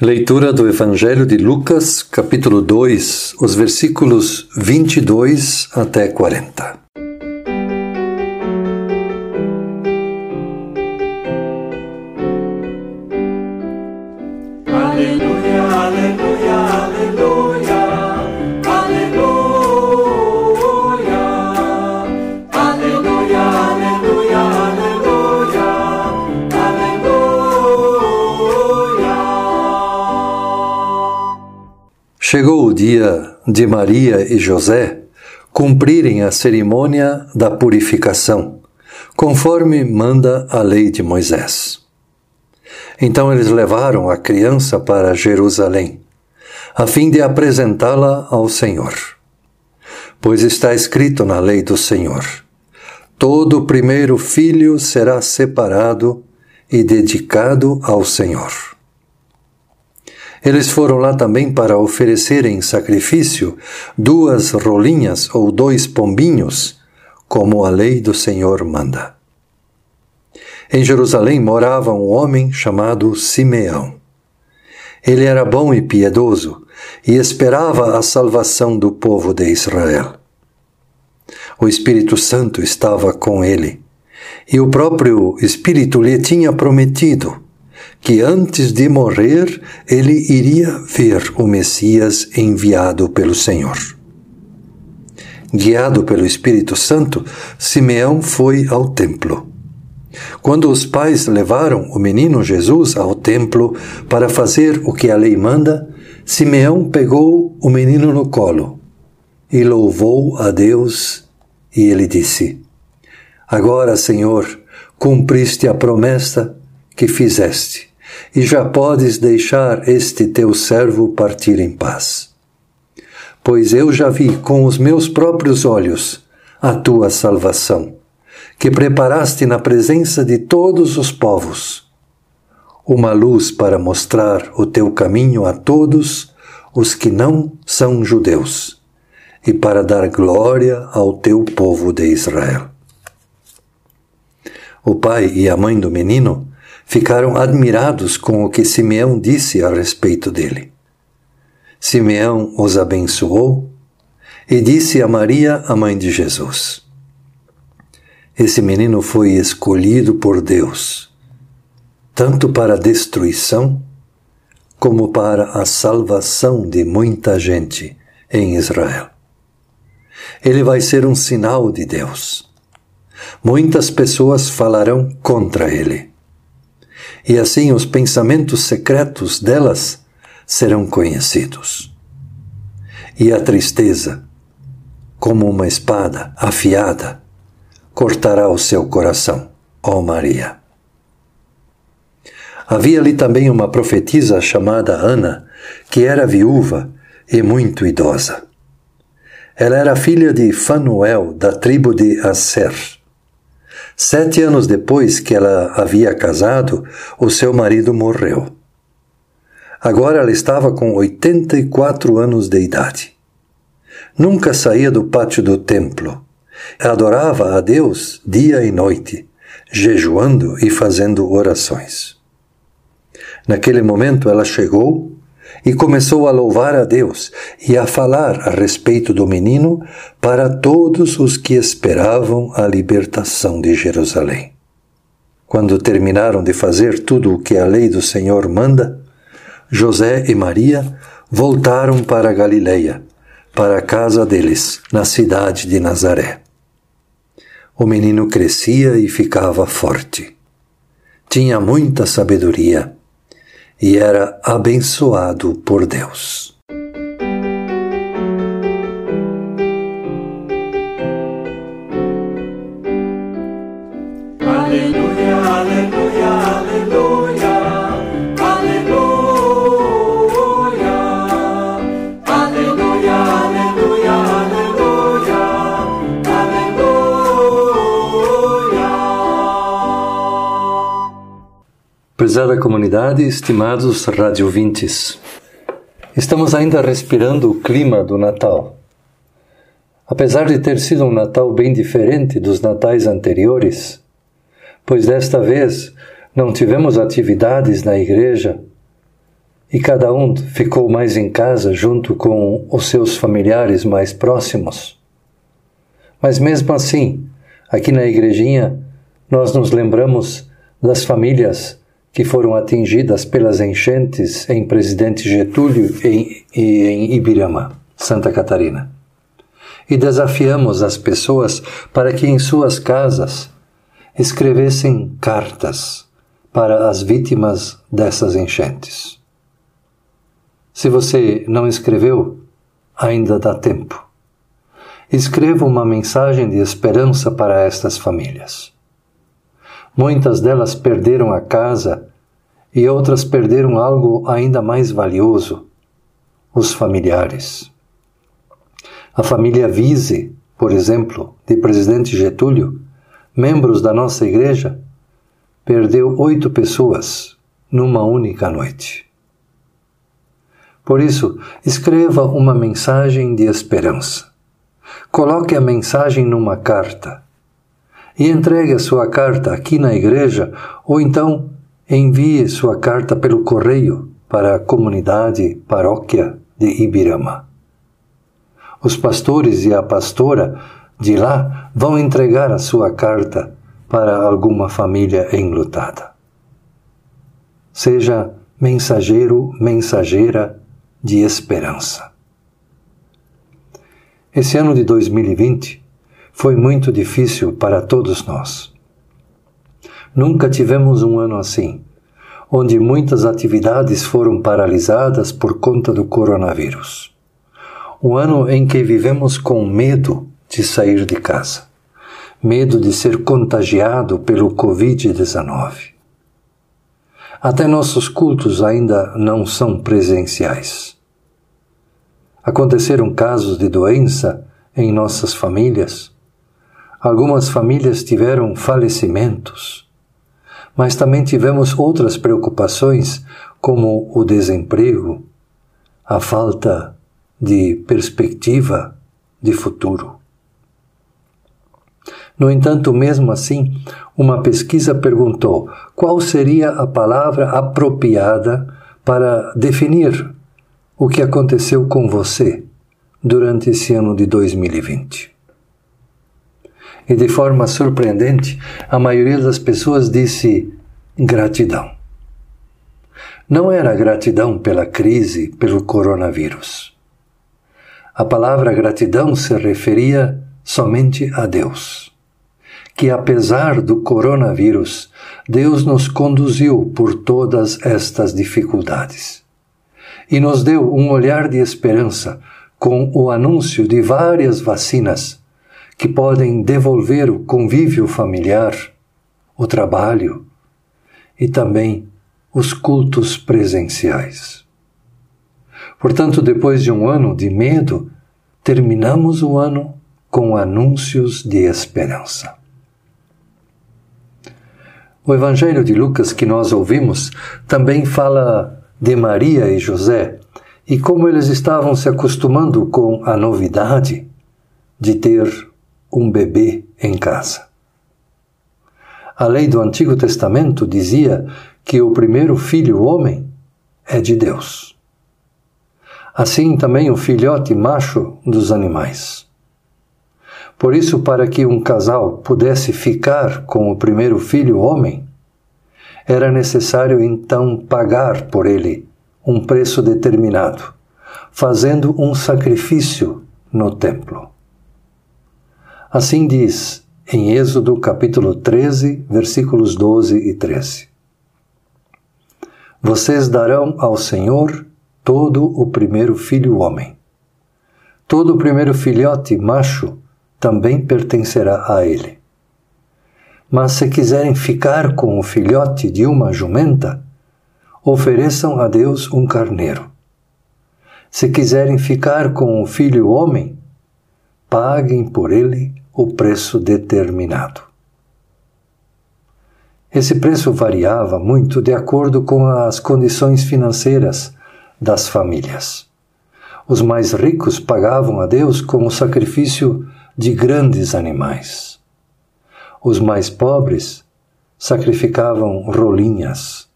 Leitura do Evangelho de Lucas, capítulo 2, os versículos 22 até 40. Dia de Maria e José cumprirem a cerimônia da purificação, conforme manda a lei de Moisés. Então eles levaram a criança para Jerusalém, a fim de apresentá-la ao Senhor. Pois está escrito na lei do Senhor: todo primeiro filho será separado e dedicado ao Senhor. Eles foram lá também para oferecerem em sacrifício duas rolinhas ou dois pombinhos, como a lei do Senhor manda. Em Jerusalém morava um homem chamado Simeão. Ele era bom e piedoso e esperava a salvação do povo de Israel. O Espírito Santo estava com ele, e o próprio Espírito lhe tinha prometido que antes de morrer ele iria ver o Messias enviado pelo Senhor. Guiado pelo Espírito Santo, Simeão foi ao templo. Quando os pais levaram o menino Jesus ao templo para fazer o que a lei manda, Simeão pegou o menino no colo e louvou a Deus, e ele disse: Agora, Senhor, cumpriste a promessa que fizeste, e já podes deixar este teu servo partir em paz. Pois eu já vi com os meus próprios olhos a tua salvação que preparaste na presença de todos os povos, uma luz para mostrar o teu caminho a todos os que não são judeus, e para dar glória ao teu povo de Israel. O pai e a mãe do menino ficaram admirados com o que Simeão disse a respeito dele. Simeão os abençoou e disse a Maria, a mãe de Jesus: esse menino foi escolhido por Deus, tanto para a destruição como para a salvação de muita gente em Israel. Ele vai ser um sinal de Deus. Muitas pessoas falarão contra ele. E assim os pensamentos secretos delas serão conhecidos. E a tristeza, como uma espada afiada, cortará o seu coração, ó Maria. Havia ali também uma profetisa chamada Ana, que era viúva e muito idosa. Ela era filha de Fanuel, da tribo de Asser. Sete anos depois que ela havia casado, o seu marido morreu. Agora ela estava com 84 anos de idade. Nunca saía do pátio do templo Adorava a Deus dia e noite, jejuando e fazendo orações. Naquele momento ela chegou e começou a louvar a Deus e a falar a respeito do menino para todos os que esperavam a libertação de Jerusalém. Quando terminaram de fazer tudo o que a lei do Senhor manda, José e Maria voltaram para Galileia, para a casa deles, na cidade de Nazaré. O menino crescia e ficava forte. Tinha muita sabedoria e era abençoado por Deus. Prezada comunidade, estimados radiovintes, estamos ainda respirando o clima do Natal. Apesar de ter sido um Natal bem diferente dos natais anteriores, pois desta vez não tivemos atividades na igreja, e cada um ficou mais em casa junto com os seus familiares mais próximos. Mas mesmo assim, aqui na igrejinha, nós nos lembramos das famílias que foram atingidas pelas enchentes em Presidente Getúlio e em Ibirama, Santa Catarina. E desafiamos as pessoas para que em suas casas escrevessem cartas para as vítimas dessas enchentes. Se você não escreveu, ainda dá tempo. Escreva uma mensagem de esperança para estas famílias. Muitas delas perderam a casa e outras perderam algo ainda mais valioso: os familiares. A família Vise, por exemplo, de presidente Getúlio, membros da nossa igreja, perdeu oito pessoas numa única noite. Por isso, escreva uma mensagem de esperança. Coloque a mensagem numa carta e entregue a sua carta aqui na igreja ou então envie sua carta pelo correio para a comunidade paróquia de Ibirama. Os pastores e a pastora de lá vão entregar a sua carta para alguma família enlutada. Seja mensageiro, mensageira de esperança. Esse ano de 2020 foi muito difícil para todos nós. Nunca tivemos um ano assim, onde muitas atividades foram paralisadas por conta do coronavírus. Um ano em que vivemos com medo de sair de casa, medo de ser contagiado pelo Covid-19. Até nossos cultos ainda não são presenciais. Aconteceram casos de doença em nossas famílias. Algumas famílias tiveram falecimentos, mas também tivemos outras preocupações, como o desemprego, a falta de perspectiva de futuro. No entanto, mesmo assim, uma pesquisa perguntou qual seria a palavra apropriada para definir o que aconteceu com você durante esse ano de 2020. E de forma surpreendente, a maioria das pessoas disse gratidão. Não era gratidão pela crise, pelo coronavírus. A palavra gratidão se referia somente a Deus. Que apesar do coronavírus, Deus nos conduziu por todas estas dificuldades e nos deu um olhar de esperança com o anúncio de várias vacinas que podem devolver o convívio familiar, o trabalho e também os cultos presenciais. Portanto, depois de um ano de medo, terminamos o ano com anúncios de esperança. O Evangelho de Lucas que nós ouvimos também fala de Maria e José e como eles estavam se acostumando com a novidade de ter um bebê em casa. A lei do Antigo Testamento dizia que o primeiro filho homem é de Deus. Assim também o filhote macho dos animais. Por isso, para que um casal pudesse ficar com o primeiro filho homem, era necessário então pagar por ele um preço determinado, fazendo um sacrifício no templo. Assim diz em Êxodo capítulo 13, versículos 12 e 13. Vocês darão ao Senhor todo o primeiro filho homem. Todo o primeiro filhote macho também pertencerá a ele. Mas se quiserem ficar com o filhote de uma jumenta, ofereçam a Deus um carneiro. Se quiserem ficar com o filho homem, paguem por ele o preço determinado. Esse preço variava muito de acordo com as condições financeiras das famílias. Os mais ricos pagavam a Deus com o sacrifício de grandes animais. Os mais pobres sacrificavam rolinhas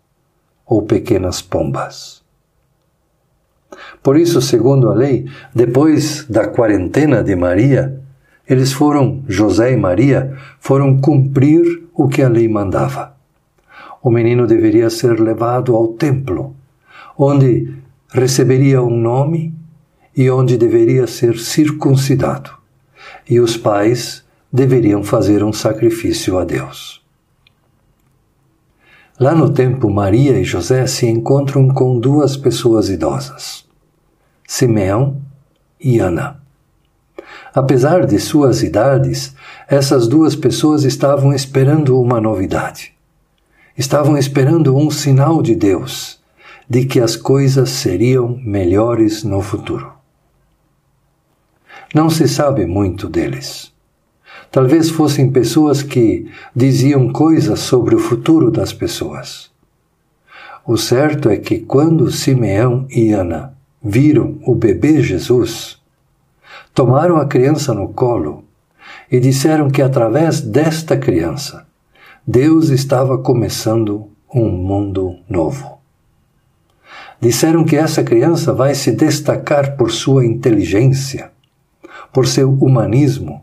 ou pequenas pombas. Por isso, segundo a lei, depois da quarentena de Maria, eles foram, José e Maria, foram cumprir o que a lei mandava. O menino deveria ser levado ao templo, onde receberia um nome e onde deveria ser circuncidado. E os pais deveriam fazer um sacrifício a Deus. Lá no tempo, Maria e José se encontram com duas pessoas idosas, Simeão e Ana. Apesar de suas idades, essas duas pessoas estavam esperando uma novidade. Estavam esperando um sinal de Deus de que as coisas seriam melhores no futuro. Não se sabe muito deles. Talvez fossem pessoas que diziam coisas sobre o futuro das pessoas. O certo é que quando Simeão e Ana viram o bebê Jesus, tomaram a criança no colo e disseram que através desta criança Deus estava começando um mundo novo. Disseram que essa criança vai se destacar por sua inteligência, por seu humanismo,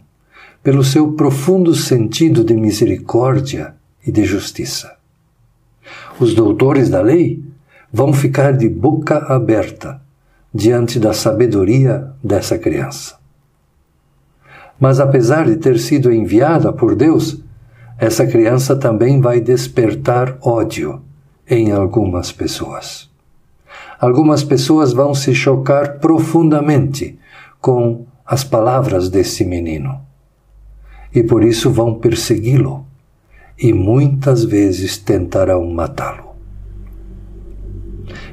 pelo seu profundo sentido de misericórdia e de justiça. Os doutores da lei vão ficar de boca aberta diante da sabedoria dessa criança. Mas apesar de ter sido enviada por Deus, essa criança também vai despertar ódio em algumas pessoas. Algumas pessoas vão se chocar profundamente com as palavras desse menino e por isso vão persegui-lo e muitas vezes tentarão matá-lo.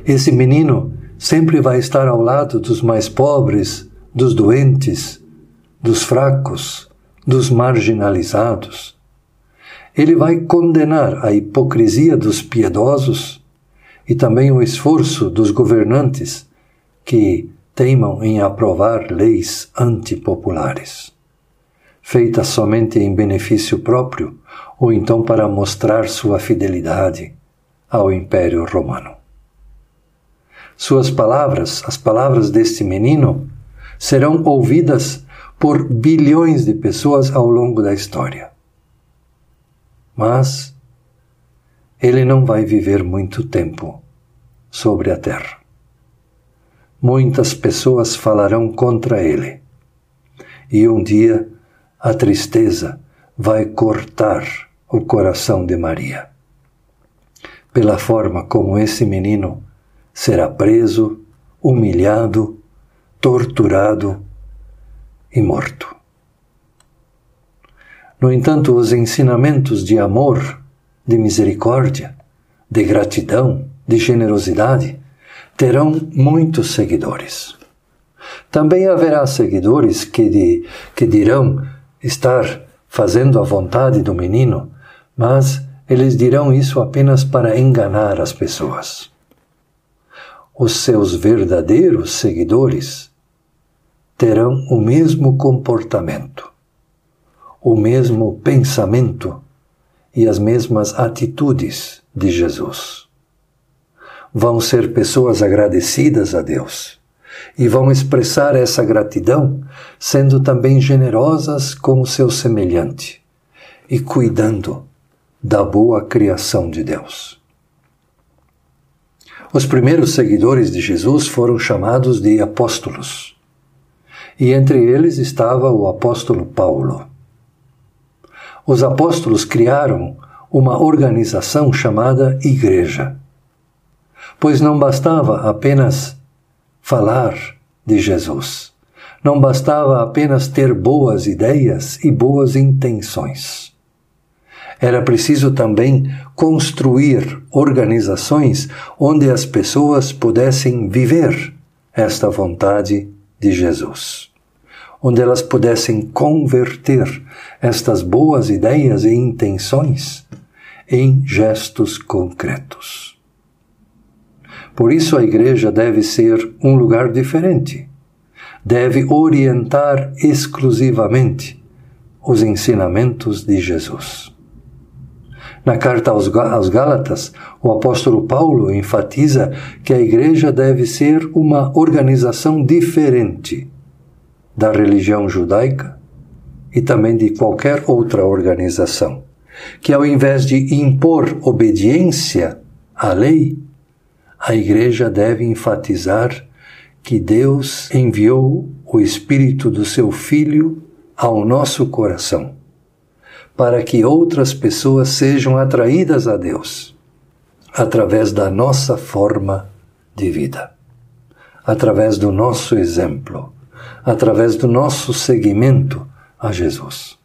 Esse menino sempre vai estar ao lado dos mais pobres, dos doentes, dos fracos, dos marginalizados. Ele vai condenar a hipocrisia dos piedosos e também o esforço dos governantes que teimam em aprovar leis antipopulares, feitas somente em benefício próprio ou então para mostrar sua fidelidade ao Império Romano. Suas palavras, as palavras deste menino, serão ouvidas por bilhões de pessoas ao longo da história. Mas ele não vai viver muito tempo sobre a terra. Muitas pessoas falarão contra ele, e um dia a tristeza vai cortar o coração de Maria, pela forma como esse menino será preso, humilhado, torturado e morto. No entanto, os ensinamentos de amor, de misericórdia, de gratidão, de generosidade terão muitos seguidores. Também haverá seguidores que, de, que dirão estar fazendo a vontade do menino, mas eles dirão isso apenas para enganar as pessoas. Os seus verdadeiros seguidores terão o mesmo comportamento, o mesmo pensamento e as mesmas atitudes de Jesus. Vão ser pessoas agradecidas a Deus e vão expressar essa gratidão sendo também generosas com o seu semelhante e cuidando da boa criação de Deus. Os primeiros seguidores de Jesus foram chamados de apóstolos e entre eles estava o apóstolo Paulo. Os apóstolos criaram uma organização chamada Igreja, pois não bastava apenas falar de Jesus, não bastava apenas ter boas ideias e boas intenções. Era preciso também construir organizações onde as pessoas pudessem viver esta vontade de Jesus, onde elas pudessem converter estas boas ideias e intenções em gestos concretos. Por isso a igreja deve ser um lugar diferente. Deve orientar exclusivamente os ensinamentos de Jesus. Na carta aos Gálatas, o apóstolo Paulo enfatiza que a igreja deve ser uma organização diferente da religião judaica e também de qualquer outra organização, que ao invés de impor obediência à lei, a igreja deve enfatizar que Deus enviou o Espírito do seu Filho ao nosso coração para que outras pessoas sejam atraídas a Deus através da nossa forma de vida, através do nosso exemplo, através do nosso seguimento a Jesus.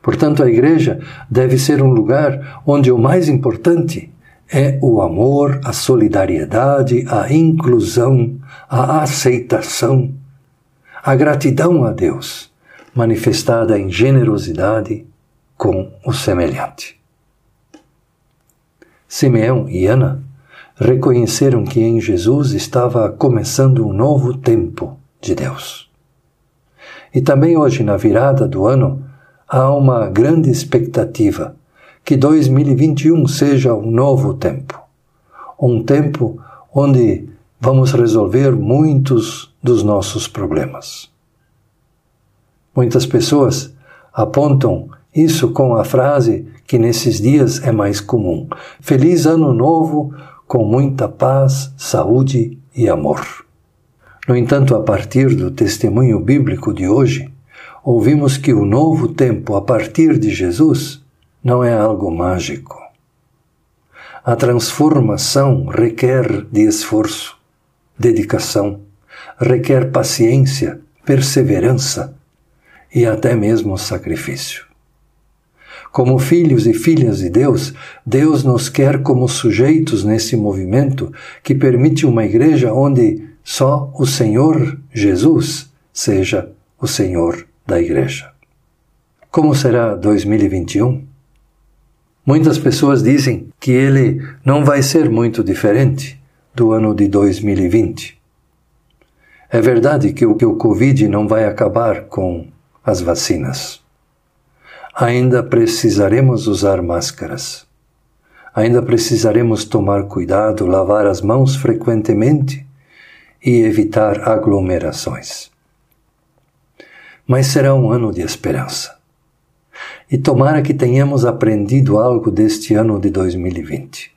Portanto, a igreja deve ser um lugar onde o mais importante é o amor, a solidariedade, a inclusão, a aceitação, a gratidão a Deus, manifestada em generosidade, com o semelhante. Simeão e Ana reconheceram que em Jesus estava começando um novo tempo de Deus. E também hoje, na virada do ano, há uma grande expectativa que 2021 seja um novo tempo. Um tempo onde vamos resolver muitos dos nossos problemas. Muitas pessoas apontam isso com a frase que nesses dias é mais comum: Feliz Ano Novo com muita paz, saúde e amor. No entanto, a partir do testemunho bíblico de hoje, ouvimos que o novo tempo a partir de Jesus não é algo mágico. A transformação requer de esforço, dedicação, requer paciência, perseverança e até mesmo sacrifício. Como filhos e filhas de Deus, Deus nos quer como sujeitos nesse movimento que permite uma igreja onde só o Senhor Jesus seja o Senhor da igreja. Como será 2021? Muitas pessoas dizem que ele não vai ser muito diferente do ano de 2020. É verdade que o, que o Covid não vai acabar com as vacinas ainda precisaremos usar máscaras. Ainda precisaremos tomar cuidado, lavar as mãos frequentemente e evitar aglomerações. Mas será um ano de esperança. E tomara que tenhamos aprendido algo deste ano de 2020.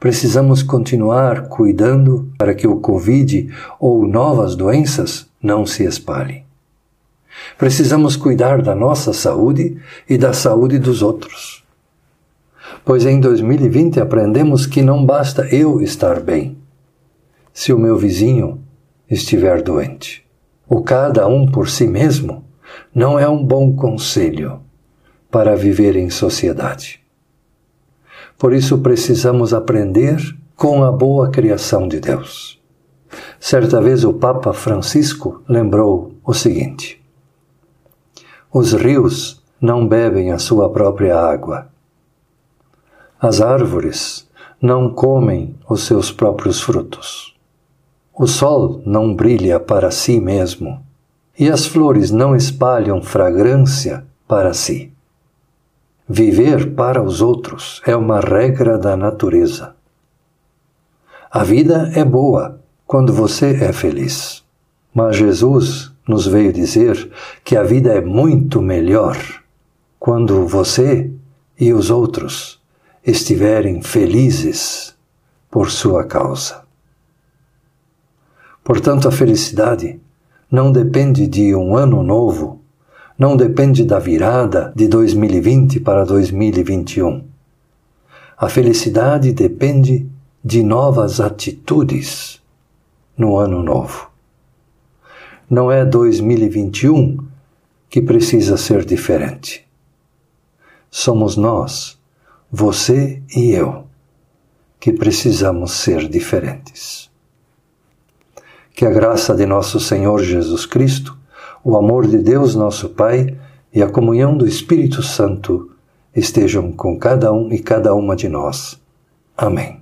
Precisamos continuar cuidando para que o Covid ou novas doenças não se espalhem. Precisamos cuidar da nossa saúde e da saúde dos outros. Pois em 2020 aprendemos que não basta eu estar bem, se o meu vizinho estiver doente. O cada um por si mesmo não é um bom conselho para viver em sociedade. Por isso precisamos aprender com a boa criação de Deus. Certa vez o Papa Francisco lembrou o seguinte: os rios não bebem a sua própria água. As árvores não comem os seus próprios frutos. O sol não brilha para si mesmo, e as flores não espalham fragrância para si. Viver para os outros é uma regra da natureza. A vida é boa quando você é feliz, mas Jesus nos veio dizer que a vida é muito melhor quando você e os outros estiverem felizes por sua causa. Portanto, a felicidade não depende de um ano novo, não depende da virada de 2020 para 2021. A felicidade depende de novas atitudes no ano novo. Não é 2021 que precisa ser diferente. Somos nós, você e eu, que precisamos ser diferentes. Que a graça de nosso Senhor Jesus Cristo, o amor de Deus nosso Pai e a comunhão do Espírito Santo estejam com cada um e cada uma de nós. Amém.